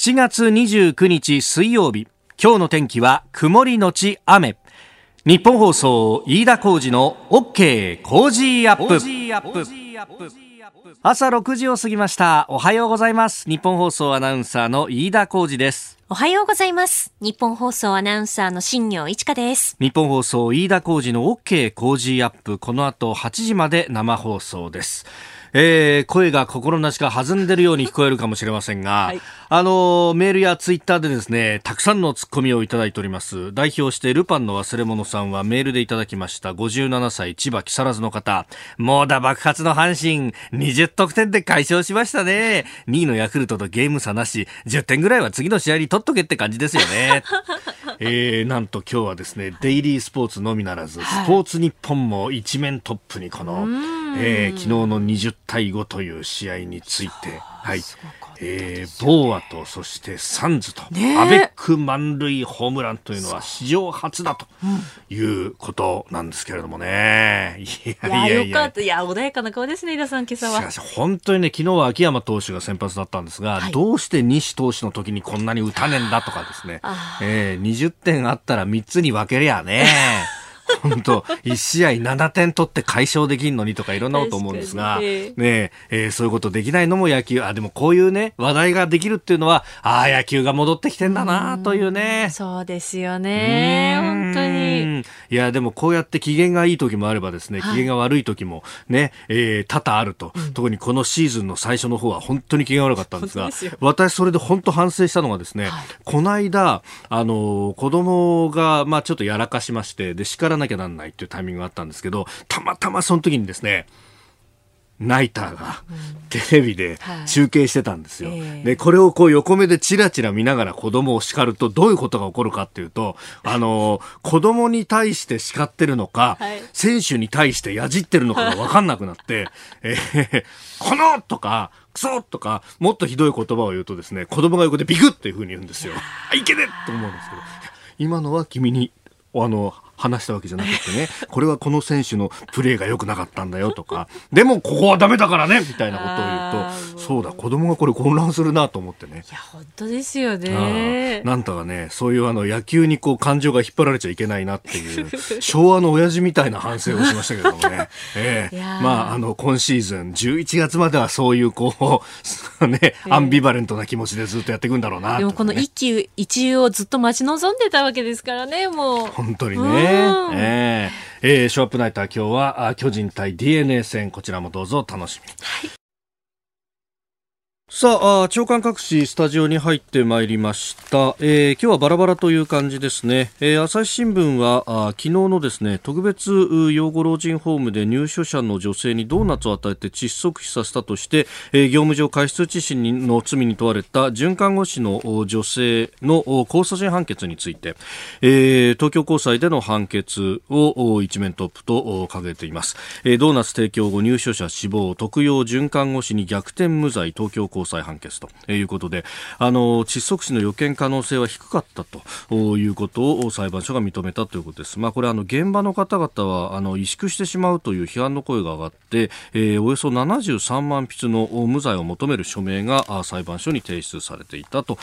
7月29日水曜日。今日の天気は曇りのち雨。日本放送飯田浩二の OK 工事アップ。朝6時を過ぎました。おはようございます。日本放送アナウンサーの飯田浩二です。おはようございます。日本放送アナウンサーの新業一華です。日本放送飯田浩二の OK 工事アップ。この後8時まで生放送ですえー、声が心なしか弾んでるように聞こえるかもしれませんが、はい、あのメールやツイッターでですねたくさんのツッコミをいただいております。代表してルパンの忘れ物さんはメールでいただきました。57歳千葉木更津の方。猛打爆発の阪神20得点で解消しましたね。2位のヤクルトとゲーム差なし10点ぐらいは次の試合に取っとけって感じですよねえー、なんと今日はですねデイリースポーツのみならず、スポーツ日本も一面トップにこの、えー、昨日の20対5という試合について、はい、えー、ボーアとそしてサンズと、アベック満塁ホームランというのは史上初だということなんですけれどもね。いやいやよかった。いや、穏やかな顔ですね、井田さん、今朝は。しかし、本当にね、昨日は秋山投手が先発だったんですが、はい、どうして西投手の時にこんなに打たねえんだとかですね、えー、20点あったら3つに分けりゃね。本当1試合7点取って解消できんのにとかいろんなこと思うんですが、ねえー、そういうことできないのも野球、あ、でもこういうね、話題ができるっていうのは、ああ、野球が戻ってきてんだなというね。うそうですよね。本当に。いや、でもこうやって機嫌がいい時もあればですね、機嫌が悪い時もね、えー、多々あると、うん、特にこのシーズンの最初の方は本当に機嫌悪かったんですが、す私それで本当反省したのがですね、はい、この間、あの、子供が、まあちょっとやらかしまして、で、叱らなきゃなんないっていうタイミングがあったんですけど、たまたまその時にですね、ナイターがテレビで中継してたんですよ。で、これをこう横目でチラチラ見ながら子供を叱るとどういうことが起こるかっていうと、あの、子供に対して叱ってるのか、はい、選手に対してやじってるのかがわかんなくなって、えー、このとか、クソとか、もっとひどい言葉を言うとですね、子供が横でビクッっていうふうに言うんですよ。いけねと思うんですけど、今のは君に、あの、話したわけじゃなくてね、これはこの選手のプレーが良くなかったんだよとか、でもここはダメだからねみたいなことを言うと、そうだ、子供がこれ混乱するなと思ってね。いや、本当ですよね。なんとかね、そういうあの野球にこう感情が引っ張られちゃいけないなっていう、昭和の親父みたいな反省をしましたけどもね。ええー、まあ、あの、今シーズン、11月まではそういうこう、ね、アンビバレントな気持ちでずっとやっていくんだろうな、ね、でもこの一喜一憂をずっと待ち望んでたわけですからね、もう。本当にね。えー、えー、ショーアップナイター今日は巨人対 DNA 戦。こちらもどうぞ楽しみに。はいさあ長官各紙スタジオに入ってまいりました、えー、今日はバラバラという感じですね、えー、朝日新聞はあ昨日のですね特別養護老人ホームで入所者の女性にドーナツを与えて窒息死させたとして、えー、業務上過失致死の罪に問われた准看護師の女性の控訴審判決について、えー、東京高裁での判決を一面トップと掲げています、えー、ドーナツ提供後入所者死亡特養准看護師に逆転無罪東京高裁判決ということであの窒息死の予見可能性は低かったということを裁判所が認めたということです。まあ、これあの現場の方々はあの萎縮してしまうという批判の声が上がって、えー、およそ73万筆の無罪を求める署名が裁判所に提出されていたと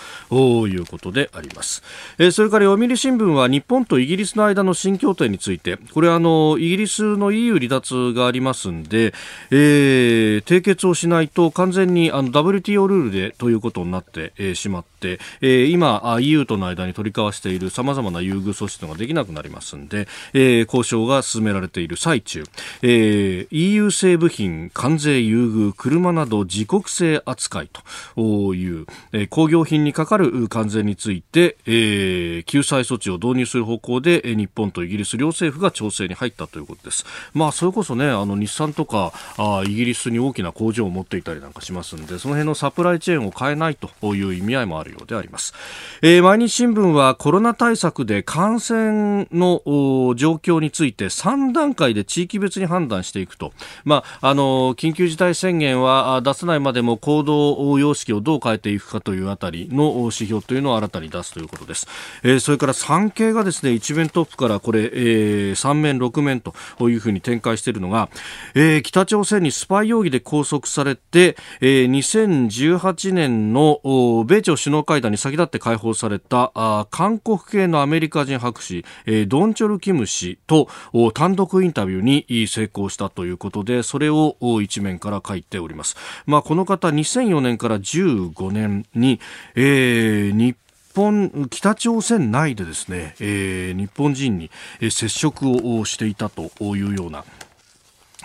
いうことであります。えー、それから読売新聞は日本とイギリスの間の新協定についてこれあのイギリスの EU 離脱がありますんで、えー、締結をしないと完全にあの WTO ルールでということになって、えー、しまっ、えー、今 EU との間に取り交わしているさまざまな優遇措置ができなくなりますんで、えー、交渉が進められている最中、えー、EU 製部品関税優遇車など自国製扱いという、えー、工業品にかかる関税について、えー、救済措置を導入する方向で、えー、日本とイギリス両政府が調整に入ったということです。まあそれこそねあの日産とかあイギリスに大きな工場を持っていたりなんかしますんでその辺のサプライチェーンを変えないという意味合いもあるようであります、えー、毎日新聞はコロナ対策で感染の状況について3段階で地域別に判断していくと、まあ、あの緊急事態宣言は出さないまでも行動様式をどう変えていくかというあたりの指標というのを新たに出すということです、えー、それから産経がですね一面トップからこれ、えー、3面6面というふうに展開しているのが、えー、北朝鮮にスパイ容疑で拘束されて、えー、2018年の米朝首脳会談に先立って解放されたあ韓国系のアメリカ人博士、えー、ドンチョル・キム氏と単独インタビューに成功したということでそれを一面から書いております、まあ、この方2004年から15年に、えー、日本北朝鮮内でですね、えー、日本人に接触をしていたというような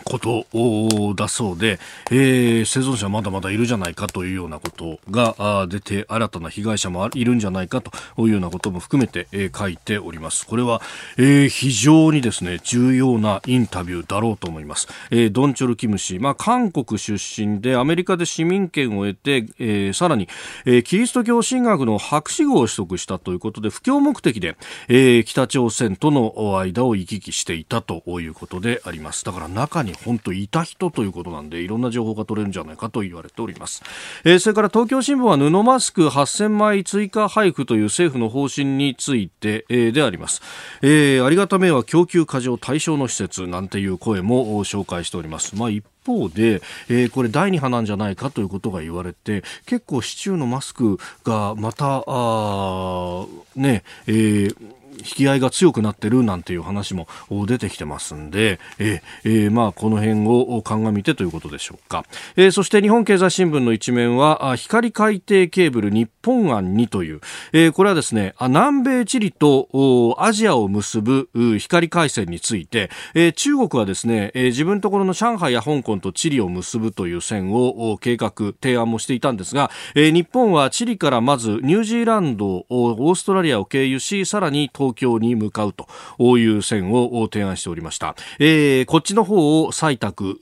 ことだそうで、えー、生存者まだまだいるじゃないかというようなことが出て新たな被害者もいるんじゃないかというようなことも含めて、えー、書いております。これは、えー、非常にですね重要なインタビューだろうと思います、えー、ドンチョル・キム氏、まあ、韓国出身でアメリカで市民権を得て、えー、さらに、えー、キリスト教神学の博士号を取得したということで布教目的で、えー、北朝鮮との間を行き来していたということであります。だから中にに本当いた人ということなんでいろんな情報が取れるんじゃないかと言われております、えー、それから東京新聞は布マスク8000枚追加配布という政府の方針について、えー、であります、えー、ありがためは供給過剰対象の施設なんていう声も紹介しております。まあ一方で、えー、これ第2波なんじゃないかということが言われて結構市中のマスクがまたあねえー引き合いが強くなってるなんていう話も出てきてますんで、えー、えー、まあこの辺を鑑みてということでしょうか、えー、そして日本経済新聞の一面は光海底ケーブル日本案にという、えー、これはですね南米チリとアジアを結ぶ光回線について、えー、中国はですね、えー、自分のところの上海や香港とチリを結ぶという線を計画提案もしていたんですが、えー、日本はチリからまずニュージーランドオーストラリアを経由しさらに東東京に向かうという線を提案しておりました。えー、こっちの方を採択、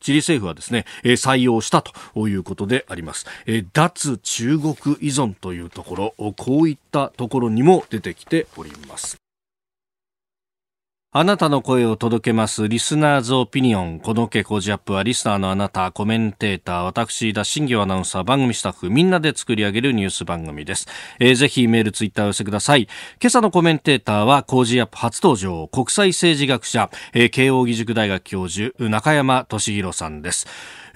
チリ政府はですね、採用したということであります。えー、脱中国依存というところ、こういったところにも出てきております。あなたの声を届けます。リスナーズオピニオン。この傾向ジアップはリスナーのあなた、コメンテーター、私、田新業アナウンサー、番組スタッフ、みんなで作り上げるニュース番組です。えー、ぜひメール、ツイッターを寄せください。今朝のコメンテーターは、工事アップ初登場、国際政治学者、えー、慶応義塾大学教授、中山俊弘さんです。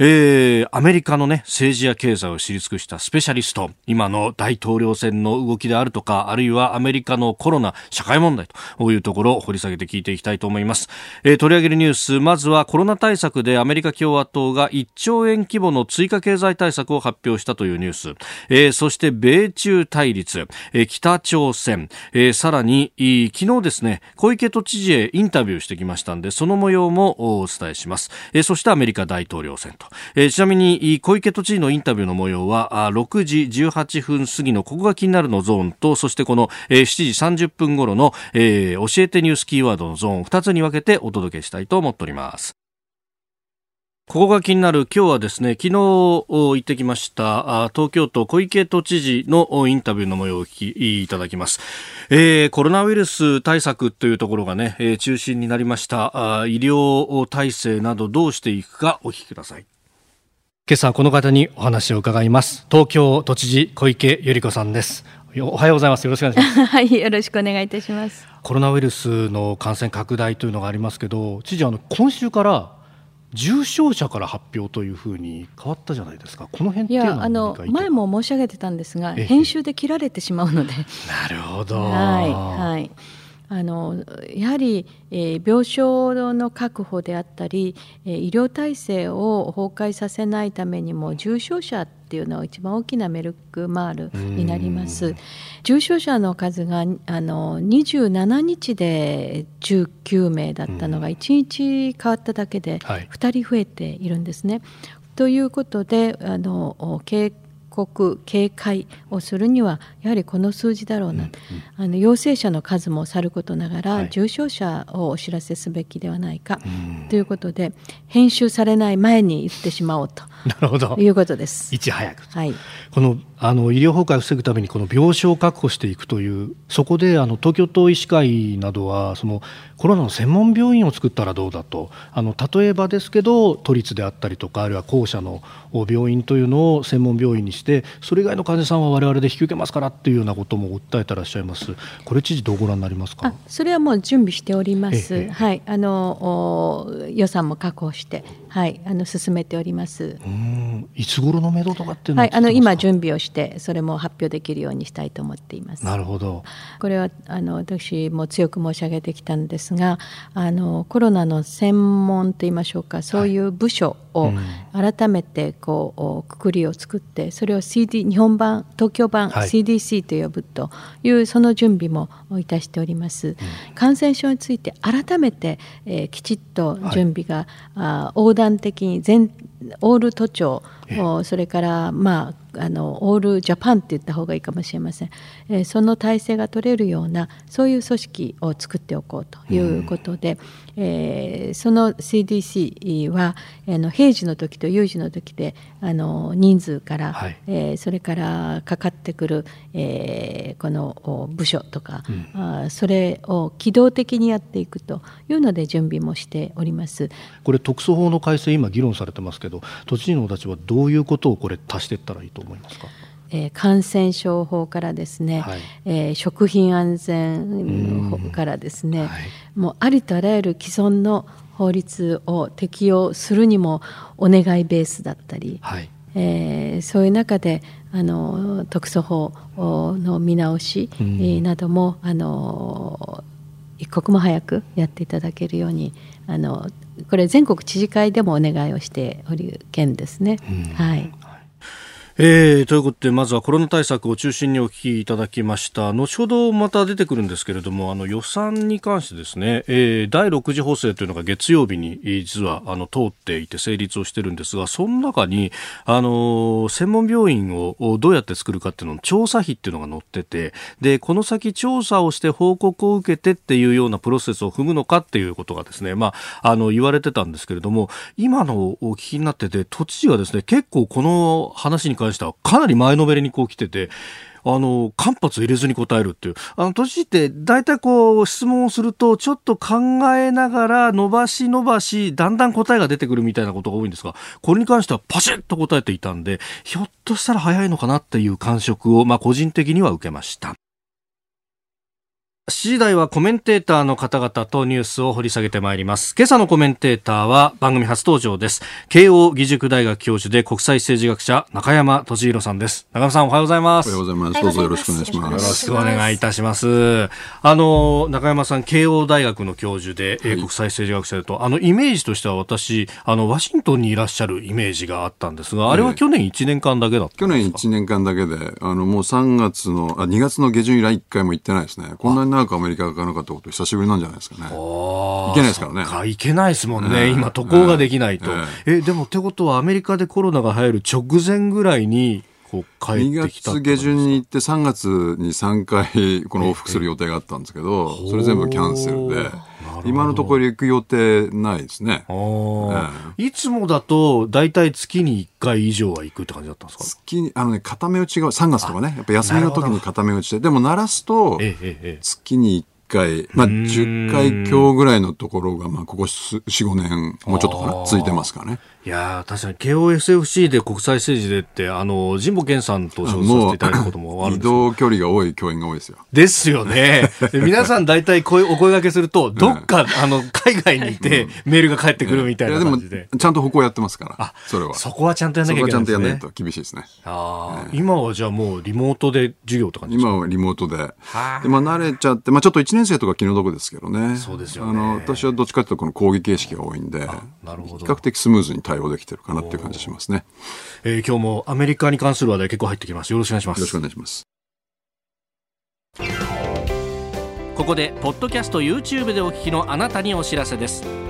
えー、アメリカのね、政治や経済を知り尽くしたスペシャリスト、今の大統領選の動きであるとか、あるいはアメリカのコロナ、社会問題というところを掘り下げて聞いていきたいと思います。えー、取り上げるニュース、まずはコロナ対策でアメリカ共和党が1兆円規模の追加経済対策を発表したというニュース、えー、そして米中対立、えー、北朝鮮、えー、さらに、昨日ですね、小池都知事へインタビューしてきましたんで、その模様もお伝えします。えー、そしてアメリカ大統領選と。えー、ちなみに小池都知事のインタビューの模様は6時18分過ぎのここが気になるのゾーンとそしてこの、え、7時30分頃の、えー、教えてニュースキーワードのゾーン2つに分けてお届けしたいと思っておりますここが気になる今日はですね、昨日行ってきました東京都小池都知事のインタビューの模様をお聞きいただきます。えー、コロナウイルス対策というところがね、え、中心になりました医療体制などどうしていくかお聞きください。今朝この方にお話を伺います。東京都知事小池百合子さんです。おはようございます。よろしくお願いします。はいよろしくお願いいたします。コロナウイルスの感染拡大というのがありますけど知事あの今週から重症者から発表というふうに変わったじゃないですか、この辺いやあの前も申し上げてたんですが、編集で切られてしまうので。なるほど。はい、はいあのやはり、えー、病床の確保であったり、えー、医療体制を崩壊させないためにも重症者っていうのは一番大きなメルクマールになります。重症者の数があの27日で19名だったのが1日変わっただけで2人増えているんですね。はい、ということであの経告警戒をするにはやはりこの数字だろうな、うんうん、あの陽性者の数もさることながら、はい、重症者をお知らせすべきではないか、ということで編集されない前に言ってしまおうとなるほど。いうことです。いち早く、はい、このあの医療崩壊を防ぐためにこの病床を確保していくというそこであの東京都医師会などはそのコロナの専門病院を作ったらどうだと。あの例えばですけど都立であったりとかあるいは公社の病院というのを専門病院にしてそれ以外の患者さんは我々で引き受けますからっていうようなことも訴えてらっしゃいます。これ知事どうご覧になりますか？それはもう準備しております、はい、あの予算も確保してはい、あの進めております。うんいつ頃のめどとかっていうのはい、あの今準準備をしてそれも発表できるようにしたいと思っています。なるほどこれはあの私も強く申し上げてきたんですがあのコロナの専門といいましょうかそういう部署を改めてこうおくくりを作ってそれを CD 日本版東京版はい。CDC と呼ぶというその準備もいたしております、感染症について改めて、えーきちっと準備が、あ横断的に全オール都庁おそれからまああのオールジャパンって言った方がいいかもしれません、えーその体制が取れるようなそういう組織を作っておこうということで、えーその CDC はあの平時の時と有事の時であの人数から、はい。えーそれからかかってくる、えーこのお部署とか、あーそれを機動的にやっていくというので準備もしております。これ特措法の改正今議論されてますけど都知事のお立場はどういうことをこれ足していったらいいと思いますか？えー感染症法からですね、はい。えー食品安全法からですね、はい。もうありとあらゆる既存の法律を適用するにもお願いベースだったり、はい。えーそういう中であの特措法の見直し、などもあの一刻も早くやっていただけるようにあのこれ全国知事会でもお願いをしておる件ですね。はいえー、ということでまずはコロナ対策を中心にお聞きいただきました。後ほどまた出てくるんですけれどもあの予算に関してですね、えー第6次補正というのが月曜日に実はあの通っていて成立をしてるんですがその中にあの専門病院をどうやって作るかっていうのの調査費っていうのが載っててでこの先調査をして報告を受けてっていうようなプロセスを踏むのかっていうことがですねまああの言われてたんですけれども今のお聞きになってて都知事がですね結構この話に関してはかなり前のめりにこう来ててあの、間髪入れずに答えるっていう。あの、都知事って大体こう質問をするとちょっと考えながら伸ばし伸ばし、だんだん答えが出てくるみたいなことが多いんですが、これに関してはパシッと答えていたんで、ひょっとしたら早いのかなっていう感触を、まあ個人的には受けました。7時台はコメンテーターの方々とニュースを掘り下げてまいります。今朝のコメンテーターは番組初登場です。慶応義塾大学教授で国際政治学者中山敏弘さんです。中山さんおはようございまおす。はようございます。どうぞよろしくお願いしまよろす。しくお願いいたします。あの、中山さん、慶応大学の教授で、えー国際政治学者だと、あの、イメージとしては私、あの、ワシントンにいらっしゃるイメージがあったんですが、あれは去年1年間だけだった去年1年間だけで、あの、もう3月の、あ、2月の下旬以来1回も行ってないですね。こんなに長くアメリカが行かなかったこと久しぶりなんじゃないですかね。行いけないですからねいけないですもんね。ええ今、渡航ができないと。ええ、でもってことは、アメリカでコロナが入る直前ぐらいに、こう、帰2ってきた月下旬に行って3月に3回この往復する予定があったんですけど、それ全部キャンセルで、今のところ行く予定ないですね。あー。いつもだと、大体月に1回以上は行くって感じだったんですか？月に、あのね、固め打ちが、3月とかね、やっぱ休みの時に固め打ちで、でも鳴らすと、ええ、ええ、ええ。月に1回、まあ、10回強ぐらいのところが、まあ、ここ4、5年、もうちょっとかな、続いてますからね。いやー確かに KOSFC で国際政治でって、あの、神保健さんと称させていただいたこともあるん移ですよ。動距離が多い教員が多いですよ。ですよね。で皆さん大体声、お声掛けすると、どっか、あの、海外にいて、メールが返ってくるみたいな感じで。、ちゃんと歩行やってますから、それは。そこはちゃんとやんなきゃいけないんですね。んとやらないと厳しいですね。あー今はじゃあもうリモートで授業って感じですか？今はリモートで。で、はあまあ、慣れちゃって、まあ、ちょっと1年生とか気の毒ですけどね。そうですよねあの、私はどっちかというと、この講義形式が多いんで、なるほど比較的スムーズに対応できてるかなっていう感じしますね。えー今日もアメリカに関する話題結構入ってきます。よろしくお願いしまよろしくす。お願いします。ここで、ポッドキャスト YouTube でお聞きのあなたにお知らせです。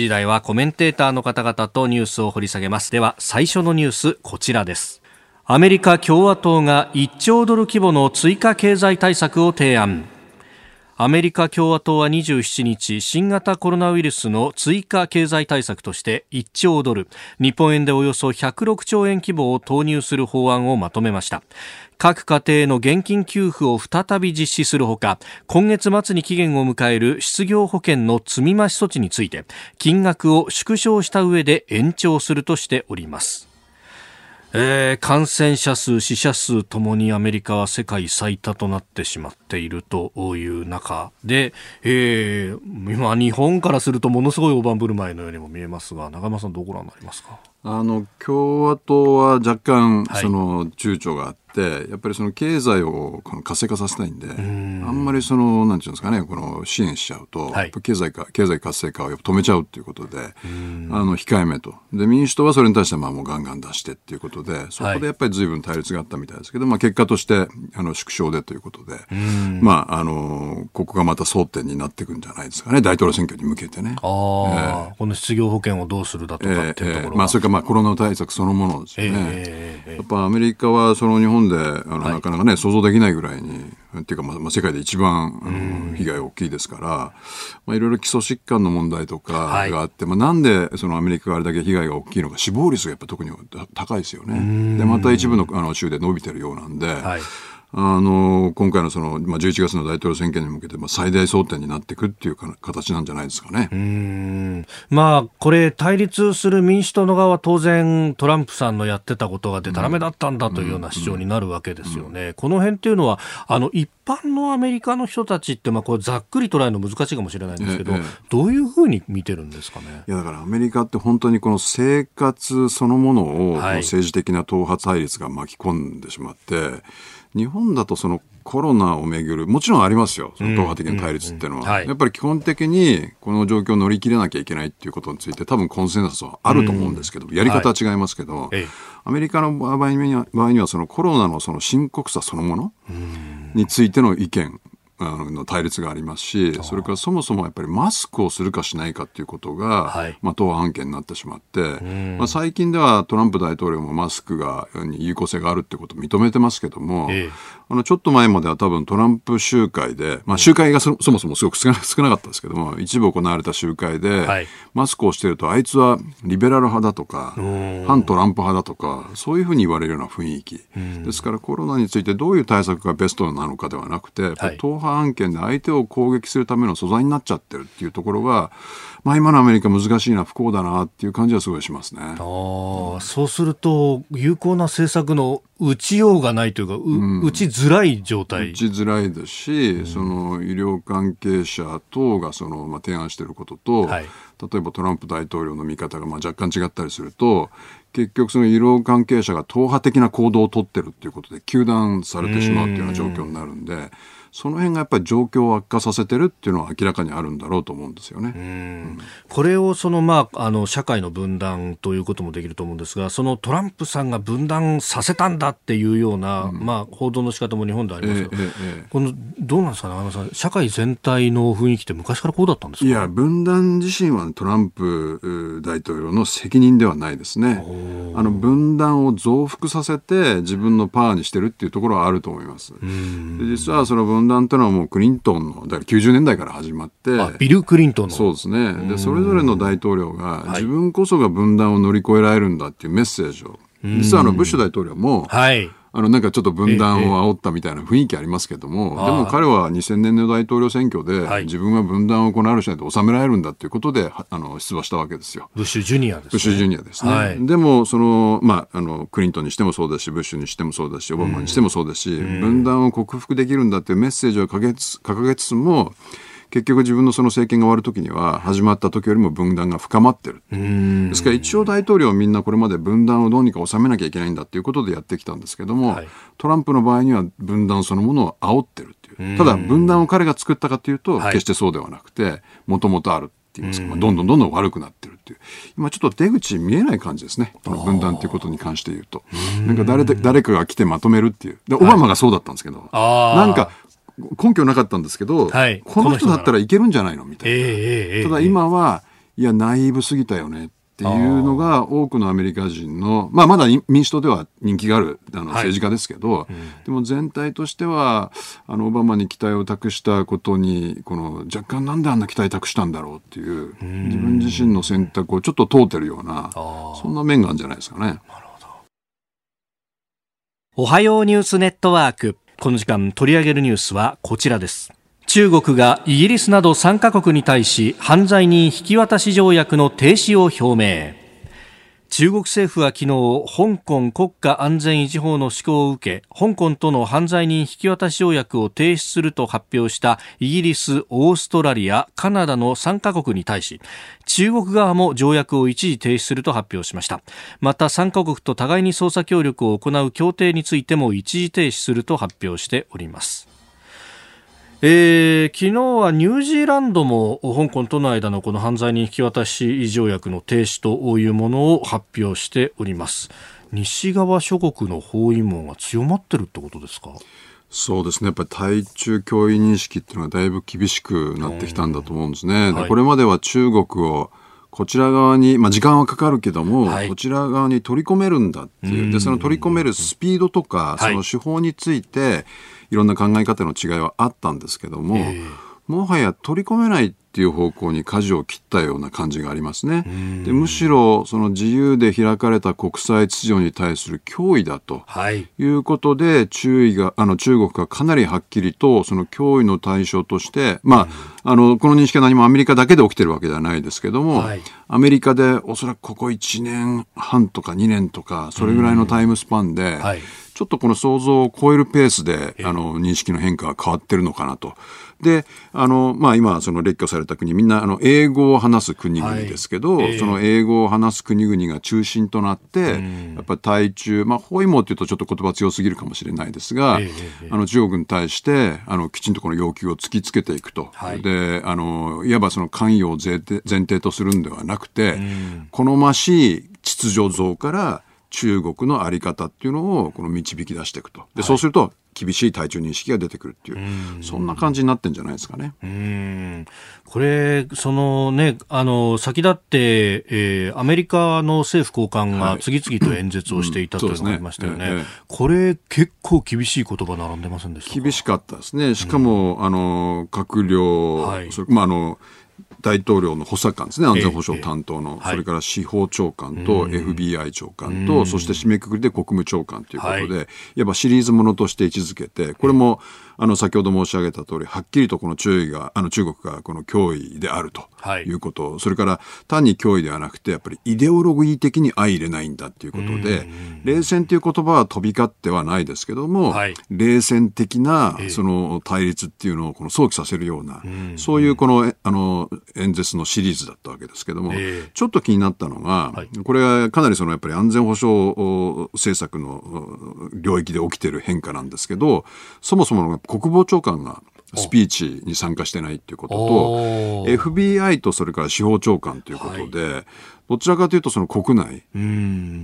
時台はコメンテーターの方々とニュースを掘り下げます。では最初のニュースこちらです。アメリカ共和党が1兆ドル規模の追加経済対策を提案。アメリカ共和党は27日新型コロナウイルスの追加経済対策として1兆ドル日本円でおよそ106兆円規模を投入する法案をまとめました各家庭の現金給付を再び実施するほか今月末に期限を迎える失業保険の積み増し措置について金額を縮小した上で延長するとしております。えー、感染者数、死者数ともにアメリカは世界最多となってしまっているという中で、えー、今、日本からするとものすごい大盤振る舞いのようにも見えますが、中山さん、どうご覧になりますか？あの共和党は若干、その躊躇があって、やっぱりその経済をこの活性化させたいんで、ん。あんまりその、なんていうんですかね、この支援しちゃうと、はい、経済か、経済活性化を止めちゃうっていうことで、あの、控えめと。で、民主党はそれに対してまあもうガンガン出してっていうことで、そこでやっぱり随分対立があったみたいですけど、まあ結果として、あの、縮小でということで、まあ、あの、ここがまた争点になっていくんじゃないですかね、大統領選挙に向けてね。ああ、えー、この失業保険をどうするだとかっていうところ、えー、まあ、それからまあコロナ対策そのものですよね。えー、やっぱアメリカはその日本であの、はい、なかなかね、想像できないぐらいに、っていうか、まあ、世界で一番被害大きいですから、まあ、いろいろ基礎疾患の問題とかがあって、はい、まあ、なんでそのアメリカがあれだけ被害が大きいのか、死亡率がやっぱ特に高いですよね。で、また一部のあの州で伸びてるようなんで、はいあの、今回のその、まあ、11月の大統領選挙に向けて、まあ、最大争点になっていくっていうか形なんじゃないですかね。うん。まあ、これ、対立する民主党の側は当然、トランプさんのやってたことがでたらめだったんだというような主張になるわけですよね。この辺っていうのは、あの、一般のアメリカの人たちって、まあ、これざっくり捉えるの難しいかもしれないんですけど、ええ、どういうふうに見てるんですかね？いや、だからアメリカって本当にこの生活そのものを、政治的な党派対立が巻き込んでしまって、日本だとそのコロナをめぐる、もちろんありますよ、その党派的な対立っていうのは、やっぱり基本的にこの状況を乗り切らなきゃいけないっていうことについて、多分コンセンサスはあると思うんですけど、やり方は違いますけど、はい、アメリカの場合には、場合にはそのコロナのその深刻さそのものについての意見の対立がありますし、それからそもそもやっぱりマスクをするかしないかっていうことが、はい、まあ、党派案件になってしまって、まあ、最近ではトランプ大統領もマスクがに有効性があるってことを認めてますけども、えあのちょっと前までは多分トランプ集会で、まあ、集会がそもそもすごく 少なかったですけども、一部行われた集会で、はい、マスクをしていると、あいつはリベラル派だとか、反トランプ派だとか、そういうふうに言われるような雰囲気。ですからコロナについてどういう対策がベストなのかではなくて、はい、党派案件で相手を攻撃するための素材になっちゃってるっていうところが、まあ、今のアメリカ難しいな不幸だなっていう感じはすごいしますね。あそうすると有効な政策の打ちようがないというか、う打ちづらい状態打ちづらいですし、うん、その医療関係者等がその、まあ、提案していることと、はい、例えばトランプ大統領の見方がまあ若干違ったりすると結局その医療関係者が党派的な行動を取ってるっていうことで糾弾されてしまうっていうような状況になるんで。その辺がやっぱり状況を悪化させてるっていうのは明らかにあるんだろうと思うんですよね。うん、これをその、まあ、あの社会の分断ということもできると思うんですが、そのトランプさんが分断させたんだっていうような、うん、まあ、報道の仕方も日本でありますけど、えーえー、このどうなんですかね、山さん、社会全体の雰囲気って昔からこうだったんですか？いや、分断自身はトランプ大統領の責任ではないですね。あの分断を増幅させて自分のパワーにしてるっていうところはあると思います。で実はその分分断というのはもうクリントンの、だから90年代から始まって、ビル・クリントンの。そうですね。で、それぞれの大統領が自分こそが分断を乗り越えられるんだっていうメッセージを、実はあのブッシュ大統領も、はい。あの、なんかちょっと分断を煽ったみたいな雰囲気ありますけども、でも彼は2000年の大統領選挙で、自分は分断をこのある種で収められるんだということで、あの、出馬したわけですよ。ブッシュジュニアですね。ブッシュジュニアですね。はい、でも、その、まあ、あの、クリントンにしてもそうだし、ブッシュにしてもそうだし、オバマにしてもそうだし、分断を克服できるんだっていうメッセージを掲げつつも、結局自分のその政権が終わるときには始まった時よりも分断が深まってる。ですから一応大統領はみんなこれまで分断をどうにか収めなきゃいけないんだっていうことでやってきたんですけども、はい、トランプの場合には分断そのものを煽ってるっていう。ただ分断を彼が作ったかというと、決してそうではなくて、もともとある。って言いますか、まあ、どんどんどんどん悪くなってるっていう。今ちょっと出口見えない感じですね。この分断っていうことに関して言うと。なんか誰誰かが来てまとめるっていう。でオバマがそうだったんですけど、はい、なんか根拠なかったんですけど、はい、この人だったらいけるんじゃないのみたいな、えーえー、ただ今はいやナイーブすぎたよねっっていうのが多くのアメリカ人の、まあ、まだ民主党では人気があるあの政治家ですけど、はいうん、でも全体としてはあのオバマに期待を託したことにこの若干なんであんな期待託したんだろうっていう自分自身の選択をちょっと問うてるようなそんな面があるんじゃないですかね。おはようニュースネットワークこの時間取り上げるニュースはこちらです。中国がイギリスなど3カ国に対し犯罪人引き渡し条約の停止を表明。中国政府は昨日香港国家安全維持法の施行を受け香港との犯罪人引き渡し条約を停止すると発表したイギリス、オーストラリア、カナダの3カ国に対し中国側も条約を一時停止すると発表しました。また3カ国と互いに捜査協力を行う協定についても一時停止すると発表しております。えー、昨日はニュージーランドも香港との間のこの犯罪人引き渡し条約の停止というものを発表しております西側諸国の包囲網が強まってるってことですか？そうですね。やっぱり対中脅威認識っていうのがだいぶ厳しくなってきたんだと思うんですね。はい、これまでは中国をこちら側に、まあ、時間はかかるけども、はい、こちら側に取り込めるんだっていう。で、その取り込めるスピードとか、その手法について、いいろんな考え方の違いはあったんですけども、えー、もはや取り込めないっていう方向に舵を切ったような感じがありますね。でむしろその自由で開かれた国際秩序に対する脅威だとい。うことで、はい、注意があの中国がかなりはっきりとその脅威の対象として、まあ、あのこの認識は何もアメリカだけで起きてるわけではないですけども、はい、アメリカでおそらくここ1年半とか2年とかそれぐらいのタイムスパンで、はい。ちょっとこの想像を超えるペースで、あの、認識の変化が変わってるのかなと。で、あの、まあ、今、その列挙された国、みんな、あの、英語を話す国々ですけど、はいえ。ー、その英語を話す国々が中心となって、やっぱり対中、まあ、包囲網っていうとちょっと言葉強すぎるかもしれないですが、えー、あの、中国に対して、あの、きちんとこの要求を突きつけていくと。はい、で、あの、いわばその関与を前提前提とするんではなくて、好ましい秩序像から、中国のあり方っていうのをこの導き出していくと。で、そうすると、厳しい対中認識が出てくるっていう、そんな感じになってんじゃないですかね。うん。これ、そのね、あの、先立って、えー、アメリカの政府高官が次々と演説をしていた、というのがありましたよね。これ、結構厳しい言葉並んでませんでした厳しかったですね。しかも、あの、閣僚、はい、まあ、あの、大統領の補佐官ですね、安全保障担当の、それから司法長官と FBI 長官と、そして締めくくりで国務長官ということで、い。わばシリーズものとして位置づけて、これも、あの、先ほど申し上げた通り、はっきりとこの注意が、あの、中国がこの脅威であるとい。うこと、はい、それから単に脅威ではなくて、やっぱりイデオロギー的に相入れないんだっていうことで、冷戦という言葉は飛び交ってはないですけども、はい、冷戦的な、その対立っていうのをこの想起させるような、そういうこの、あの、演説のシリーズだったわけですけども、ちょっと気になったのが、はい、これはかなりそのやっぱり安全保障政策の領域で起きている変化なんですけど、そもそもの国防長官がスピーチに参加してないっていうことと、FBI とそれから司法長官ということで、はい、どちらかというとその国内。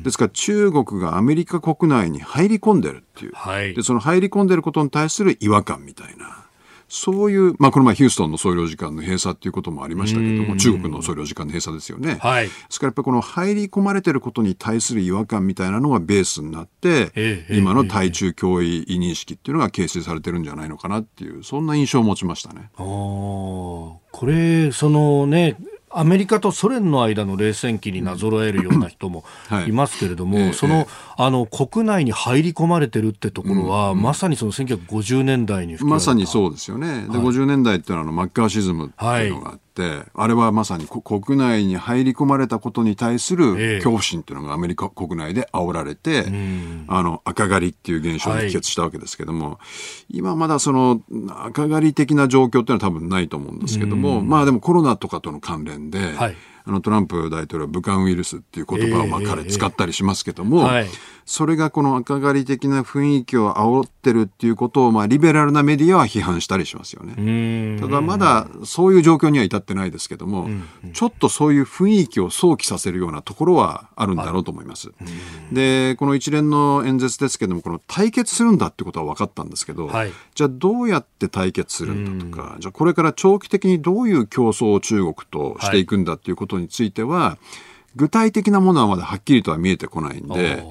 ですから中国がアメリカ国内に入り込んでるっていう。はい、で、その入り込んでることに対する違和感みたいな。そういう、まあ、この前ヒューストンの総領事館の閉鎖っていうこともありましたけども、中国の総領事館の閉鎖ですよね。はい。ですからやっぱりこの入り込まれてることに対する違和感みたいなのがベースになって、今の対中脅威認識っていうのが形成されてるんじゃないのかなっていう、そんな印象を持ちましたね。ああ、これ、そのね、アメリカとソ連の間の冷戦期になぞらえるような人もい。ますけれども、はい、そのあの国内に入り込まれてるってところは、うん、まさにその1950年代にまさにそうですよね。で、はい、50年代っていうのはあのマッカーシズムっていうのがあって、ってあれはまさに国内に入り込まれたことに対する恐怖心っていうのがアメリカ国内で煽られて、あの赤狩りっていう現象に帰結したわけですけども、はい、今まだその赤狩り的な状況っていうのは多分ないと思うんですけども、まあでもコロナとかとの関連で、はいあのトランプ大統領は武漢ウイルスっていう言葉をまあ彼使ったりしますけども、それがこの赤狩り的な雰囲気を煽ってるっていうことをまあリベラルなメディアは批判したりしますよね。ただまだそういう状況には至ってないですけども、ちょっとそういう雰囲気を想起させるようなところはあるんだろうと思います。で、この一連の演説ですけども、この対決するんだってことは分かったんですけど、はい、じゃあどうやって対決するんだとか、じゃあこれから長期的にどういう競争を中国としていくんだっていうことについては、具体的なものはまだはっきりとは見えてこないんで、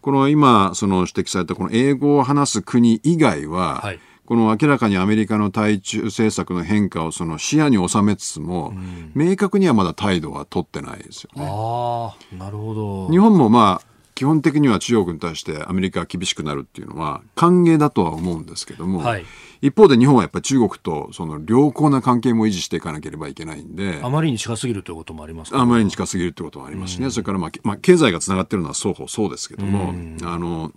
この今、その指摘されたこの英語を話す国以外は、はい。この明らかにアメリカの対中政策の変化をその視野に収めつつも、うん、明確にはまだ態度は取ってないですよね。あなるほど。日本もまあ基本的には中国に対してアメリカが厳しくなるっていうのは歓迎だとは思うんですけども、はい、一方で日本はやっぱり中国とその良好な関係も維持していかなければいけないんであまりに近すぎるということもありますあまりに近すぎるということもありますしね、うん、それから、まあ、まあ経済がつながってるのは双方そうですけども、うん、あの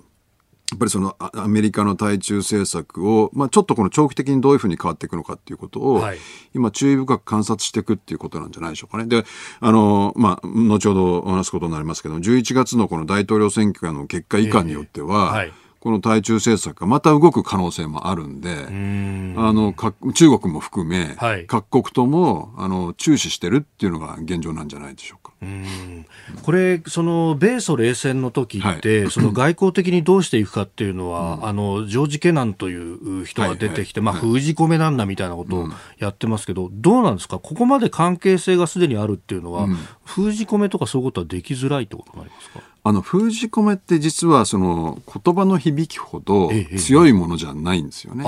やっぱりそのアメリカの対中政策を、まあ、ちょっとこの長期的にどういうふうに変わっていくのかっていうことを、はい、今注意深く観察していくっていうことなんじゃないでしょうかね。で、あの、まあ、後ほどお話すことになりますけど、11月のこの大統領選挙の結果以下によっては、えーはいこの対中政策がまた動く可能性もあるんで、ん。あの、中国も含め、はい、各国とも、あの、注視してるっていうのが現状なんじゃないでしょうか。うん。これ、その米ソ冷戦の時って、はい、その外交的にどうしていくかっていうのは、うん、あのジョージ・ケナンという人が出てきて、はい。はい、まあ、封じ込めなんだみたいなことをやってますけど、うん、どうなんですか、ここまで関係性がすでにあるっていうのは、うん、封じ込めとかそういうことはできづらいってことになりますか？あの封じ込めって実はその言葉の響きほど強いものじゃないんですよね。え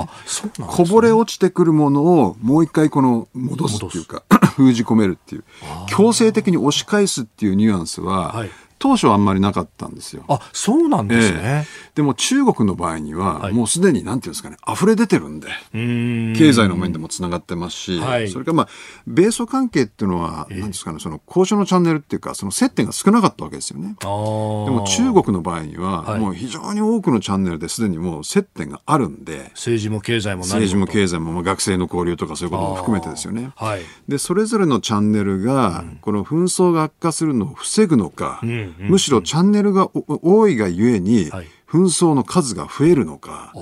えね。こぼれ落ちてくるものをもう一回この戻すっていうか 封じ込めるっていう。強制的に押し返すっていうニュアンスは、はい。当初はあんまりなかったんですよ。あ、そうなんですね。えー、でも中国の場合には、もうすでに、なんていうんですかね、溢れ出てるんで、経済の面でもつながってますし、はい、それからまあ、米ソ関係っていうのは、なんですかね、その交渉のチャンネルっていうか、その接点が少なかったわけですよね。でも中国の場合には、もう非常に多くのチャンネルですでにもう接点があるんで、政治も経済も政治も経済も、まあ、学生の交流とかそういうことも含めてですよね。はい、で、それぞれのチャンネルが、この紛争が悪化するのを防ぐのか、むしろチャンンネルが多いがゆえに、紛争の数が増えるのか、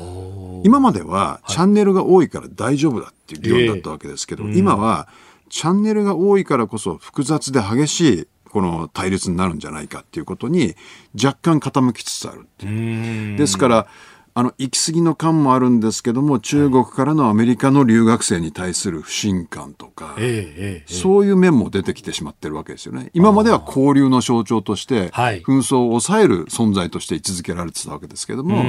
今まではチャンネルが多いから大丈夫だっていう議論だったわけですけど、今はチャンネルが多いからこそ複雑で激しいこの対立になるんじゃないかっていうことに若干傾きつつあるですからあの、行き過ぎの感もあるんですけども、中国からのアメリカの留学生に対する不信感とか、そういう面も出てきてしまってるわけですよね。今までは交流の象徴として、紛争を抑える存在として位置づけられてたわけですけども、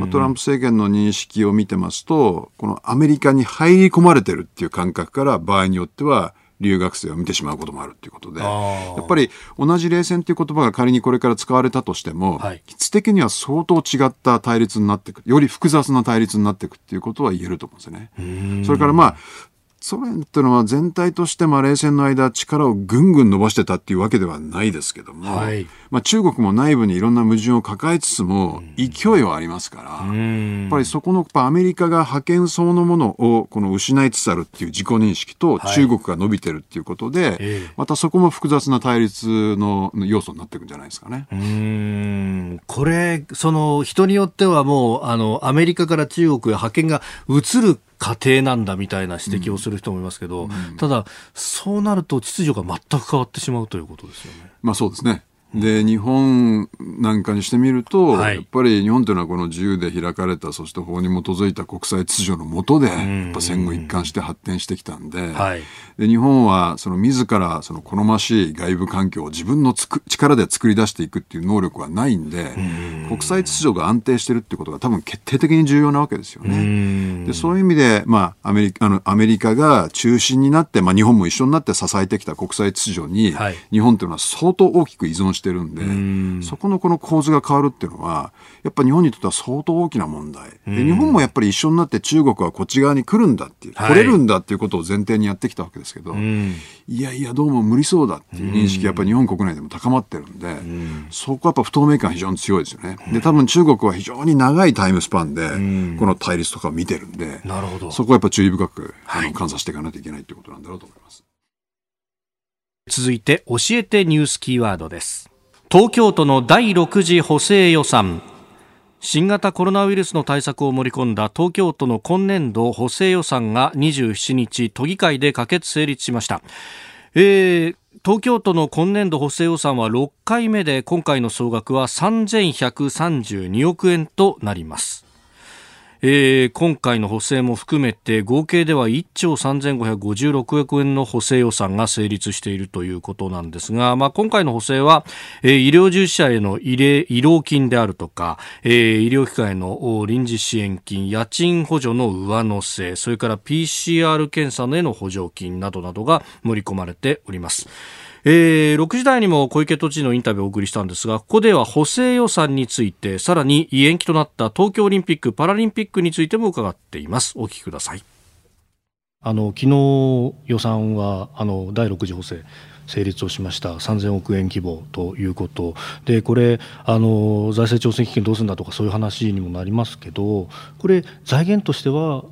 まあ、トランプ政権の認識を見てますと、このアメリカに入り込まれてるっていう感覚から場合によっては、留学生を見てしまうこともあるということで、やっぱり同じ冷戦という言葉が仮にこれから使われたとしても、はい、質的には相当違った対立になっていく、より複雑な対立になっていくっていうことは言えると思うんですよね。それからまあ、ソ連っていうのは全体としてまあ冷戦の間力をぐんぐん伸ばしてたっていうわけではないですけども、はい、まあ、中国も内部にいろんな矛盾を抱えつつも勢いはありますから、やっぱりそこのアメリカが覇権そのものをこの失いつつあるっていう自己認識と中国が伸びてるっていうことで、はい、またそこも複雑な対立の要素になっていくんじゃないですかね。うん。これその人によってはもうあのアメリカから中国へ覇権が移る過程なんだみたいな指摘をする人もいますけど、うんうん、ただ、そうなると秩序が全く変わってしまうということですよね。まあそうですね。で日本なんかにしてみると、はい、やっぱり日本というのはこの自由で開かれたそして法に基づいた国際秩序の下でやっぱ戦後一貫して発展してきたんではい、で日本はその自らその好ましい外部環境を自分のつく力で作り出していくっていう能力はないんで国際秩序が安定してるってことが多分決定的に重要なわけですよね。でそういう意味で、まあ、アメリカあのアメリカが中心になって、まあ、日本も一緒になって支えてきた国際秩序に、はい、日本というのは相当大きく依存してしてるんで、ん。そこのこの構図が変わるっていうのは、やっぱ日本にとっては相当大きな問題。で日本もやっぱり一緒になって中国はこっち側に来るんだっていう、来れるんだっていうことを前提にやってきたわけですけど、いやいや、どうも無理そうだっていう認識がやっぱり日本国内でも高まってるんで、そこはやっぱ不透明感非常に強いですよね。で、多分中国は非常に長いタイムスパンで、この対立とかを見てるんで、なるほど。そこはやっぱ注意深く、あの観察していかないといけないということなんだろうと思います。続いて教えてニュースキーワードです東京都の第6次補正予算。新型コロナウイルスの対策を盛り込んだ東京都の今年度補正予算が27日都議会で可決成立しました、えー、東京都の今年度補正予算は6回目で今回の総額は3132億円となります。えー、今回の補正も含めて合計では1兆3556億円の補正予算が成立しているということなんですが、まあ、今回の補正は、えー、医療従事者への慰霊慰労金であるとか、えー、医療機関への臨時支援金家賃補助の上乗せそれから PCR 検査への補助金などなどが盛り込まれております。えー、6時台にも小池都知事のインタビューをお送りしたんですがここでは補正予算についてさらに延期となった東京オリンピック・パラリンピックについても伺っています。お聞きください。あの昨日予算はあの第6次補正成立をしました。3000億円規模ということ。でこれあの財政調整基金どうするんだとかそういう話にもなりますけどこれ財源としては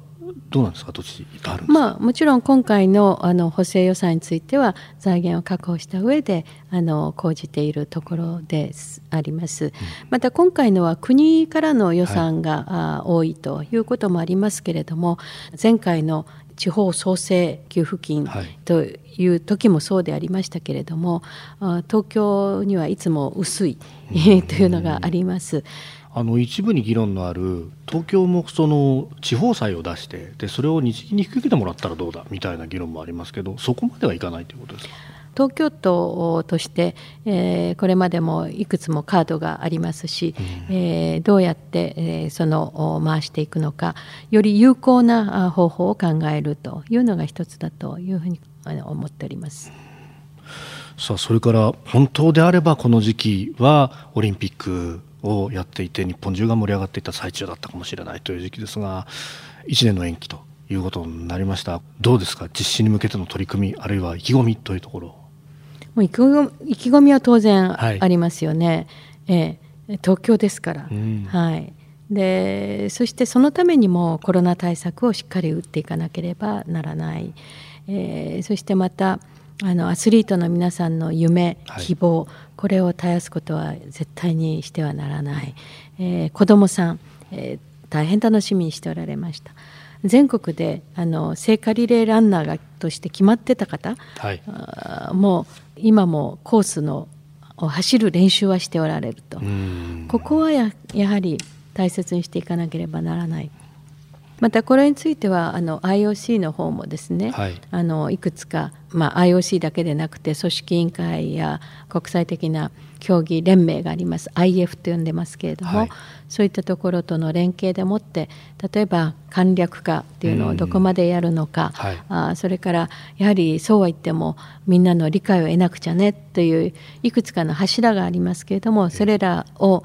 どうなんですか、土地あるまあ、もちろん今回のあの補正予算については財源を確保した上であの講じているところであります。うん、また今回のは国からの予算が、はい、多いということもありますけれども前回の地方創生給付金という時もそうでありましたけれども、はい、東京にはいつも薄い というのがあります。あの一部に議論のある東京もその地方債を出してでそれを日銀に引き受けてもらったらどうだみたいな議論もありますけどそこまではいかないということですか？東京都として、えー、これまでもいくつもカードがありますし、うん、えー、どうやって、えー、その回していくのかより有効な方法を考えるというのが一つだというふうに思っております。さあそれから本当であればこの時期はオリンピックをやっていて日本中が盛り上がっていた最中だったかもしれないという時期ですが1年の延期ということになりました。どうですか？実施に向けての取り組みあるいは意気込みというところ。もう意気込みは当然ありますよね、はい、ええ、東京ですから、うん、はい。でそしてそのためにもコロナ対策をしっかり打っていかなければならない、えー、そしてまたあのアスリートの皆さんの夢、希望、はい、これを絶やすことは絶対にしてはならない、えー、子どもさん、えー、大変楽しみにしておられました。全国であの聖火リレーランナーがとして決まってた方、はい、もう今もコースのを走る練習はしておられるとここはややはり大切にしていかなければならないまたこれについてはあの IOC の方もですね、はい、あのいくつか、まあ、IOC だけでなくて組織委員会や国際的な競技連盟があります。IF と呼んでますけれども、はい、そういったところとの連携でもって例えば簡略化っていうのをどこまでやるのか、はい、あそれからやはりそうは言ってもみんなの理解を得なくちゃねといういくつかの柱がありますけれどもそれらを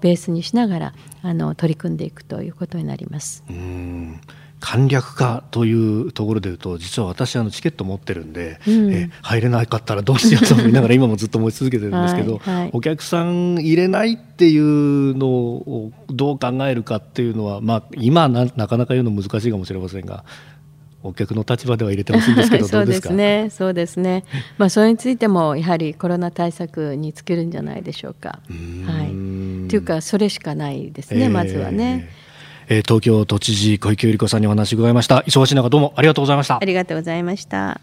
ベースにしながらあの取り組んでいくということになります。うん簡略化というところでいうと実は私あのチケット持ってるんで、うん、え入れなかったらどうしようと思いながら今もずっと思い続けてるんですけどはい、お客さん入れないっていうのをどう考えるかっていうのは、まあ、今ななかなか言うの難しいかもしれませんが。お客の立場では入れてほしいんですけど そうですね、そうですね。まあそれについてもやはりコロナ対策につけるんじゃないでしょうか。はい。というかそれしかないですね、えー、まずはね。えー、東京都知事小池百合子さんにお話を伺いました忙しい中どうもありがとうございましたありがとうございました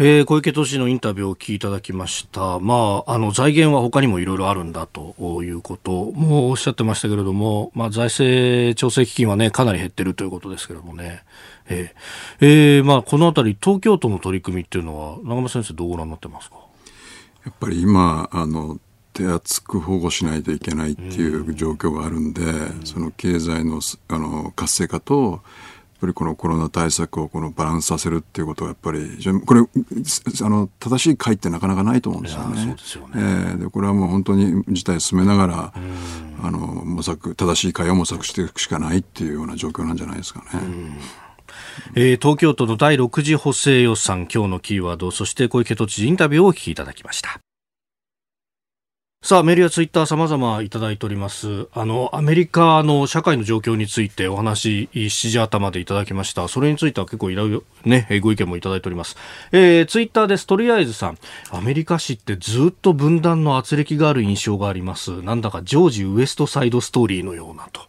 えー、小池都知事のインタビューを聞きいただきました。まあ、あの、財源は他にもいろいろあるんだということもおっしゃってましたけれども、まあ、財政調整基金はね、かなり減ってるということですけれどもね。えー、えー、まあ、このあたり、東京都の取り組みっていうのは、長間先生どうご覧になってますか？やっぱり今、あの、手厚く保護しないといけないっていう状況があるんで、その経済のあの活性化と、やっぱりこのコロナ対策をこのバランスさせるっていうことはやっぱりこれあの正しい会ってなかなかないと思うんですよね。そうですよね、えー、でこれはもう本当に事態を進めながらあの模索正しい会を模索していくしかないっていうような状況なんじゃないですかね。えー、東京都の第6次補正予算今日のキーワードそして小池都知事インタビューをお聞きいただきました。さあ、メールやツイッター様々いただいております。あの、アメリカの社会の状況についてお話、7時頭でいただきました。それについては結構いろいろね、ご意見もいただいております。えー、ツイッターです。とりあえずさん、アメリカ史ってずっと分断の圧力がある印象があります。なんだかジョージ・ウエストサイドストーリーのようなと。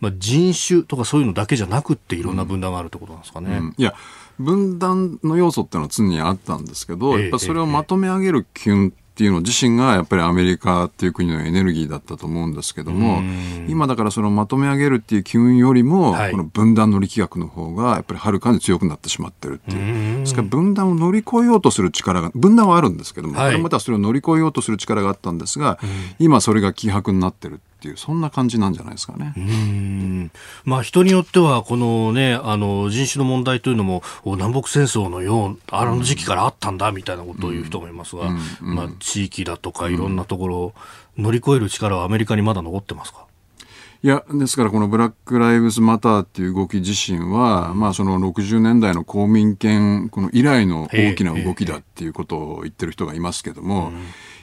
まあ、人種とかそういうのだけじゃなくっていろんな分断があるってことなんですかね。うんうん、いや、分断の要素っていうのは常にあったんですけど、やっぱそれをまとめ上げる機運っていうの自身がやっぱりアメリカっていう国のエネルギーだったと思うんですけども、今だからそのまとめ上げるっていう機運よりも、はい、この分断の力学の方がやっぱりはるかに強くなってしまってるっていう。ですから分断を乗り越えようとする力が、分断はあるんですけども、はい、これまたそれを乗り越えようとする力があったんですが、今それが希薄になってるっていうそんな感じなんじゃないですかね。うんまあ人によってはこのねあの人種の問題というのも南北戦争のようあの時期からあったんだみたいなことを言う人もいますが、まあ地域だとかいろんなところを乗り越える力はアメリカにまだ残ってますか？いや、ですからこのブラック・ライブズ・マターっていう動き自身は、まあその60年代の公民権、この以来の大きな動きだっていうことを言ってる人がいますけども、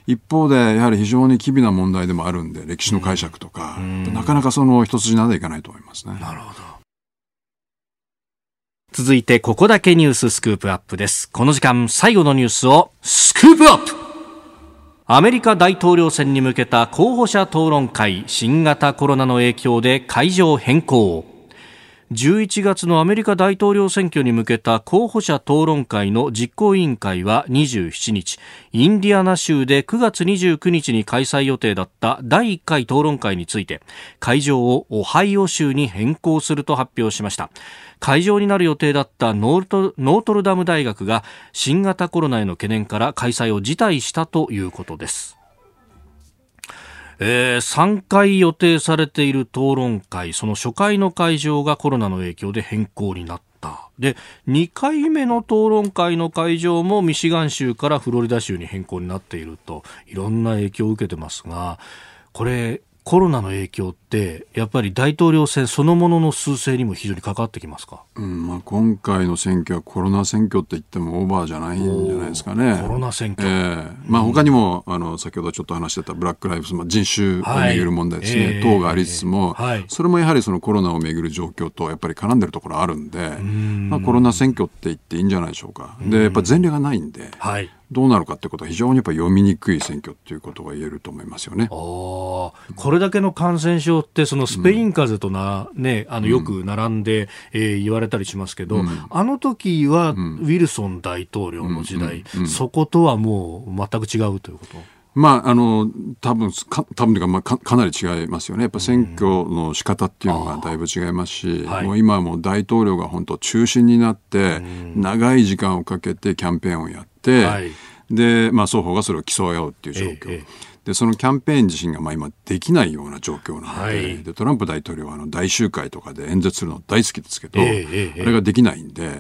一方で、やはり非常に機微な問題でもあるんで、歴史の解釈とか、なかなかその一筋縄でいかないと思いますね。なるほど。続いて、ここだけニューススクープアップです。この時間、最後のニュースを、スクープアップアメリカ大統領選に向けた候補者討論会新型コロナの影響で会場変更11月のアメリカ大統領選挙に向けた候補者討論会の実行委員会は27日インディアナ州で9月29日に開催予定だった第1回討論会について会場をオハイオ州に変更すると発表しました会場になる予定だったノートルダム大学が新型コロナへの懸念から開催を辞退したということです。えー、3回予定されている討論会、その初回の会場がコロナの影響で変更になった。で、2回目の討論会の会場もミシガン州からフロリダ州に変更になっていると、いろんな影響を受けてますが、これ、コロナの影響ってやっぱり大統領選そのものの数勢にも非常に関わってきますか、うんまあ、今回の選挙はコロナ選挙って言ってもオーバーじゃないんじゃないですかね。コロナ選挙、えーまあ、他にも、あの先ほどちょっと話してたブラック・ライブズ、まあ、人種をめぐる問題ですね、はい、等がありつつも、はい、それもやはりそのコロナをめぐる状況とやっぱり絡んでるところあるんで、ん。まあ、コロナ選挙って言っていいんじゃないでしょうか。でやっぱ前例がないんで、はいどうなるかってことは非常にやっぱ読みにくい選挙っていうことが言えると思いますよね。これだけの感染症ってそのスペイン風邪とな、ね、あのよく並んで、えー、言われたりしますけど、うん、あの時はウィルソン大統領の時代、そことはもう全く違うということ？まあ、あの、多分か、多分というか、まあか、かなり違いますよね。やっぱ選挙の仕方っていうのがだいぶ違いますし、はい、もう今はもう大統領が本当中心になって、長い時間をかけてキャンペーンをやって、はい、で、まあ、双方がそれを競い合うっていう状況。ええでそのキャンペーン自身がまあ今できないような状況なのではい、でトランプ大統領はあの大集会とかで演説するの大好きですけど、えー、あれができないんで、やっ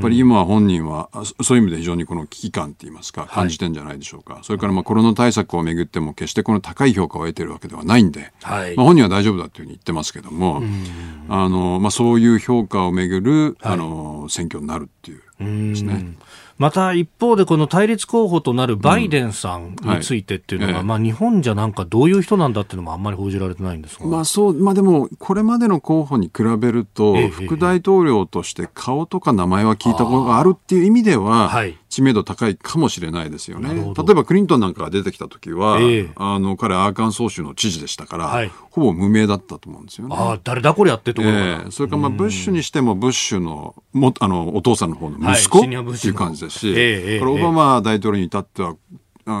ぱり今本人はそういう意味で非常にこの危機感って言いますか感じてんじゃないでしょうか、はい、それからまあコロナ対策をめぐっても決してこの高い評価を得てるわけではないんで、はい、まあ、本人は大丈夫だというふうに言ってますけどもあの、まあ、そういう評価をめぐる、あの選挙になるっていうですね。また一方でこの対立候補となるバイデンさんについてっていうのが、うん。はい、まあ日本じゃなんかどういう人なんだっていうのもあんまり報じられてないんですが。まあそう、まあでもこれまでの候補に比べると、副大統領として顔とか名前は聞いたことがあるっていう意味では、はい、知名度高いかもしれないですよね。例えばクリントンなんかが出てきた時は、えー、あの彼アーカンソー州の知事でしたから、はい、ほぼ無名だったと思うんですよね。ああ、誰だこれやってところ、えー、それからまあブッシュにしてもブッシュのもあのお父さんの方の息子、はい、っていう感じですし、えー、これオバマ大統領に至っては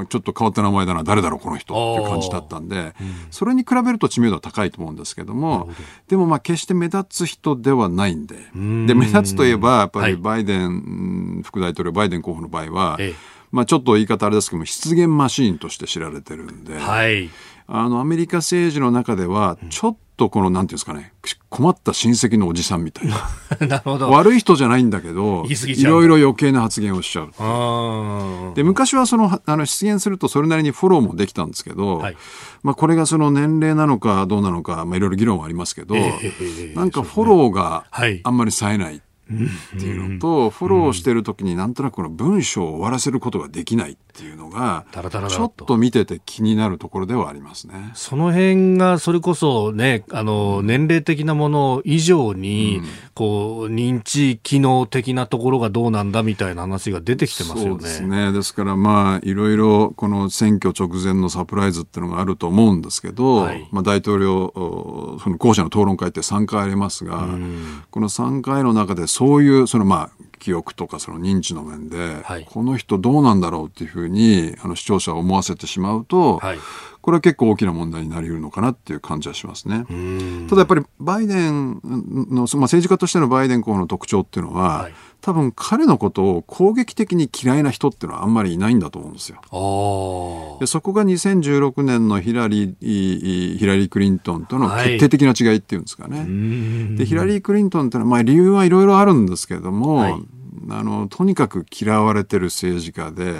ちょっと変わった名前だな、誰だろう、この人っていう感じだったんで、うん、それに比べると知名度は高いと思うんですけども、ど。でもまあ決して目立つ人ではないんで、ん。で、目立つといえば、やっぱりバイデン、はい、副大統領、バイデン候補の場合は、ええ、まあちょっと言い方あれですけども、失言マシーンとして知られてるんで、はい、あの、アメリカ政治の中では、ちょっとこの、なんていうんですかね、困った親戚のおじさんみたいな。なるほど。悪い人じゃないんだけど、いろいろ余計な発言をしちゃう。で、昔はその、あの、出現するとそれなりにフォローもできたんですけど、はい、まあ、これがその年齢なのかどうなのか、まあ、いろいろ議論はありますけど、えー、なんかフォローがあんまり冴えない。っていうのと、フォローしてる時になんとなくこの文章を終わらせることができないっていうのが、ちょっと見てて気になるところではありますね。その辺がそれこそね、あの、年齢的なもの以上に、こう、認知機能的なところがどうなんだみたいな話が出てきてますよね。そうですね。ですからまあ、いろいろこの選挙直前のサプライズっていうのがあると思うんですけど、はい、まあ大統領、その候補者の討論会って3回ありますが、この3回の中でそういう、そのまあ、記憶とかその認知の面で、はい、この人どうなんだろうっていうふうにあの視聴者を思わせてしまうと、はい、これは結構大きな問題になりうるのかなっていう感じはしますね。ただやっぱりバイデンの、まあ、政治家としてのバイデン候補の特徴っていうのは、はい。多分彼のことを攻撃的に嫌いな人っていうのはあんまりいないんだと思うんですよ。でそこが2016年のヒラリーヒラリー・クリントンとの決定的な違いっていうんですかね。はい、でヒラリー・クリントンっていうのは、まあ、理由はいろいろあるんですけれども、はいあのとにかく嫌われてる政治家で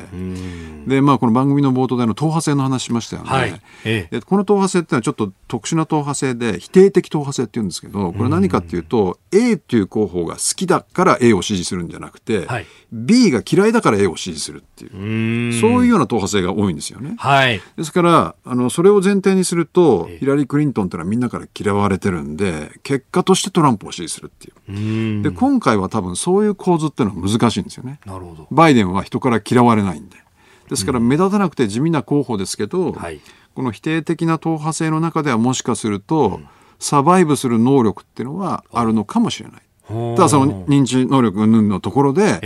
で、まあ、この番組の冒頭での党派制の話しましたよね、はい。ええ、でこの党派制ってのはちょっと特殊な党派制で否定的党派制っていうんですけどこれ何かっていうと A っていう候補が好きだから A を支持するんじゃなくて、はい、B が嫌いだから A を支持するっていう。そういうような党派制が多いんですよね。はい、ですからあのそれを前提にするとヒラリー・クリントンっていうのはみんなから嫌われてるんで結果としてトランプを支持するっていう。で今回は多分そういう構図っていうのは難しいんですよね。なるほど。バイデンは人から嫌われないんで。ですから目立たなくて地味な候補ですけど、はい、この否定的な党派制の中ではもしかすると、サバイブする能力っていうのはあ。るのかもしれない。ただその認知能力云々のところで、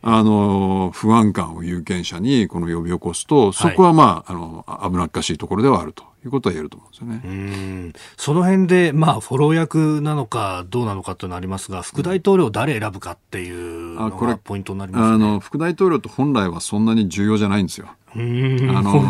あの、不安感を有権者にこの呼び起こすと、そこはまあ、あの、危なっかしいところではあるということは言えると思うんですよね。その辺で、まあ、フォロー役なのかどうなのかというのはありますが、副大統領誰選ぶかっていうのがポイントになります、ね、あの、副大統領と本来はそんなに重要じゃないんですよ。あの、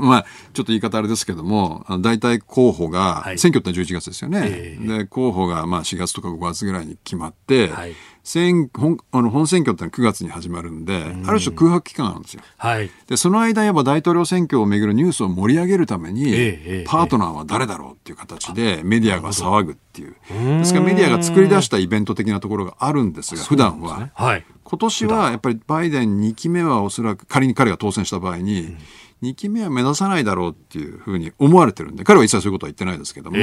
まあ、ちょっと言い方あれですけども、大体候補が、はい、選挙って11月ですよね。えー、で、候補がまあ4月とか5月ぐらいに決まって、はい選本あの本選挙ってのは9月に始まるんで、ん。ある種空白期間なんですよ。はい、でその間、やっぱ大統領選挙をめぐるニュースを盛り上げるために、えー、パートナーは誰だろうっていう形でメディアが騒ぐっていう。ですからメディアが作り出したイベント的なところがあるんですが、普段は。ね。はい、今年はやっぱりバイデン2期目はおそらく仮に彼が当選した場合に、うん2期目は目指さないだろうっていうふうに思われてるんで、彼は一切そういうことは言ってないですけども、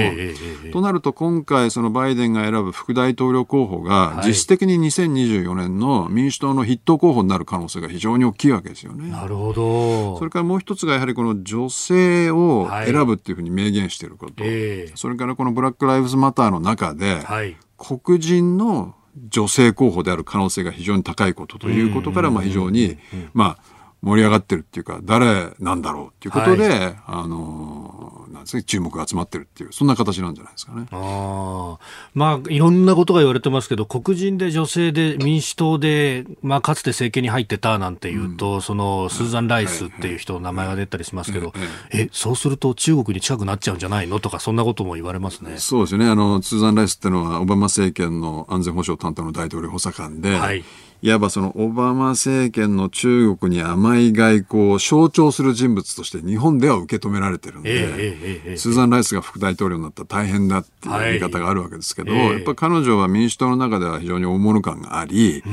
となると今回そのバイデンが選ぶ副大統領候補が実質的に2024年の民主党の筆頭候補になる可能性が非常に大きいわけですよね。なるほど。それからもう一つがやはりこの女性を選ぶっていうふうに明言していること、はいえ。ー、それからこのブラック・ライブズ・マターの中で、はい、黒人の女性候補である可能性が非常に高いことということから、まあ非常に、まあ、盛り上がってるっていうか、誰なんだろうっていうことで、はい、あの、なんですね、注目が集まってるっていう、そんな形なんじゃないですかね。あまあ、いろんなことが言われてますけど、黒人で女性で民主党で、まあ、かつて政権に入ってたなんていうと、うん、その、スーザン・ライスっていう人の名前が出たりしますけど、え、そうすると中国に近くなっちゃうんじゃないの？とか、そんなことも言われますね。そうですね。あの、スーザン・ライスっていうのは、オバマ政権の安全保障担当の大統領補佐官で、はいいわばそのオバマ政権の中国に甘い外交を象徴する人物として日本では受け止められてるんで、スーザン・ライスが副大統領になったら大変だっていう言い方があるわけですけど、はい、やっぱ彼女は民主党の中では非常に大物感があり、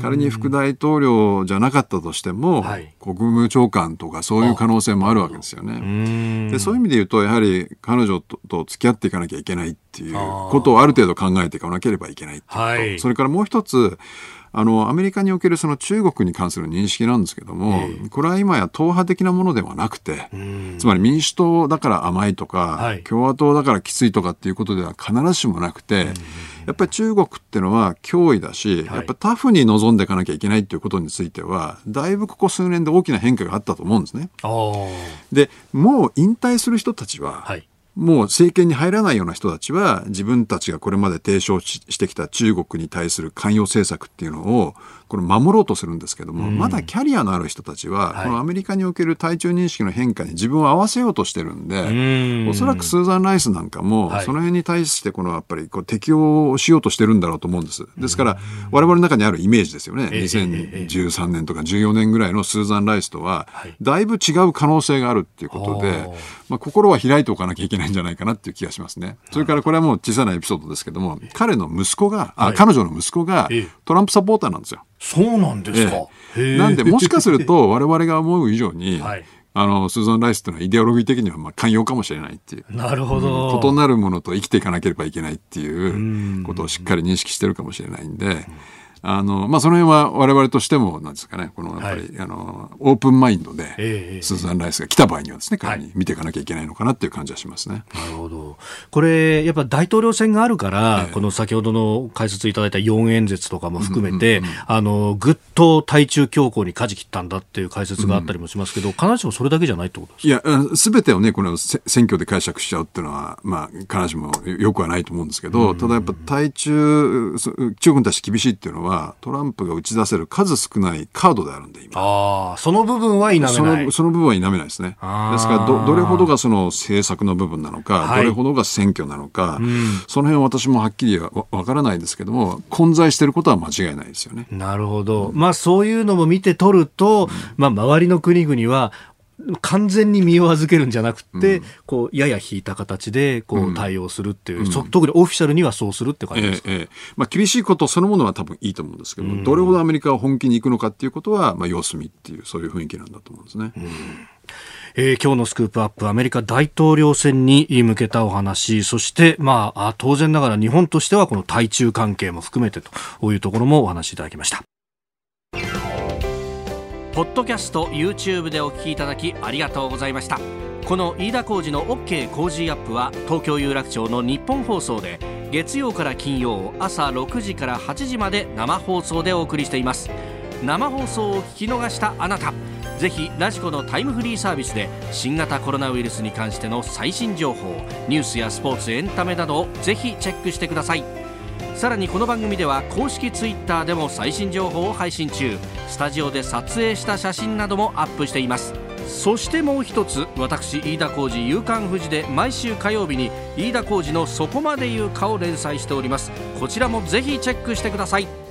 仮に副大統領じゃなかったとしても、はい、国務長官とかそういう可能性もあるわけですよね。でそういう意味で言うと、やはり彼女とと付き合っていかなきゃいけないっていうことをある程度考えていかなければいけないっていと、はい、それからもう一つ、あのアメリカにおけるその中国に関する認識なんですけども、えー、これは今や党派的なものではなくて、つまり民主党だから甘いとか、はい、共和党だからきついとかっていうことでは必ずしもなくて、やっぱり中国っていうのは脅威だし、はい、やっぱタフに臨んでいかなきゃいけないっていうことについては、だいぶここ数年で大きな変化があったと思うんですね。で、もう引退する人たちは、はいもう政権に入らないような人たちは自分たちがこれまで提唱してきた中国に対する関与政策っていうのをこれ守ろうとするんですけども、うん、まだキャリアのある人たちは、このアメリカにおける対中認識の変化に自分を合わせようとしてるんで、うん、おそらくスーザン・ライスなんかも、その辺に対してこのやっぱりこう適応しようとしてるんだろうと思うんです。ですから、我々の中にあるイメージですよね。2013年とか14年ぐらいのスーザン・ライスとは、だいぶ違う可能性があるっていうことで、まあ、心は開いておかなきゃいけないんじゃないかなっていう気がしますね。それからこれはもう小さなエピソードですけども、彼の息子が、あ、彼女の息子がトランプサポーターなんですよ。そうなんですか。ええ、なんで、もしかすると、我々が思う以上に、はい、あの、スーザン・ライスっていうのはイデオロギー的にはまあ寛容かもしれないっていう。なるほど、異なるものと生きていかなければいけないっていうことをしっかり認識してるかもしれないんで、あの、まあ、その辺は我々としても、なんですかね、この、やっぱり、はい、あの、オープンマインドで、えー、スーザン・ライスが来た場合にはですね、彼に見ていかなきゃいけないのかなっていう感じはしますね。なるほど。これ、やっぱ大統領選があるから、えー、この先ほどの解説いただいた4演説とかも含めて、あの、ぐっと対中強硬に舵切ったんだっていう解説があったりもしますけど、うん、必ずしもそれだけじゃないってことですか？いや、すべてをね、この選挙で解釈しちゃうっていうのは、まあ、必ずしもよくはないと思うんですけど、ただやっぱ対中、中国に対して厳しいっていうのは、トランプが打ち出せる数少ないカードであるんで、今。ああ、その部分は否めない。そのその部分は否めないですね。ですからど、どれほどがその政策の部分なのか、はい、どれほどが選挙なのか、うん、その辺は私もはっきりわからないですけども、混在していることは間違いないですよね。なるほど。まあそういうのも見て取ると、まあ周りの国々は、完全に身を預けるんじゃなくて、うん、こうやや引いた形でこう対応するっていう、うん、特にオフィシャルにはそうするって感じですか、えええ、まあ、厳しいことそのものは多分いいと思うんですけど、うん、どれほどアメリカが本気に行くのかっていうことは、まあ、様子見っていうそういう雰囲気なんだと思うんですね。うん。えー、今日のスクープアップアメリカ大統領選に向けたお話。そして、まあ、当然ながら日本としてはこの対中関係も含めてというところもお話しいただきました。ポッドキャスト YouTube でお聞きいただきありがとうございました。この飯田浩司の OK 工事アップは東京有楽町の日本放送で月曜から金曜朝6時から8時まで生放送でお送りしています。生放送を聞き逃したあなたぜひラジコのタイムフリーサービスで新型コロナウイルスに関しての最新情報ニュースやスポーツエンタメなどをぜひチェックしてください。さらにこの番組では公式 Twitter でも最新情報を配信中。スタジオで撮影した写真などもアップしています。そしてもう一つ私飯田浩司夕刊フジで毎週火曜日に飯田浩司の「そこまで言うか」を連載しております。こちらもぜひチェックしてください。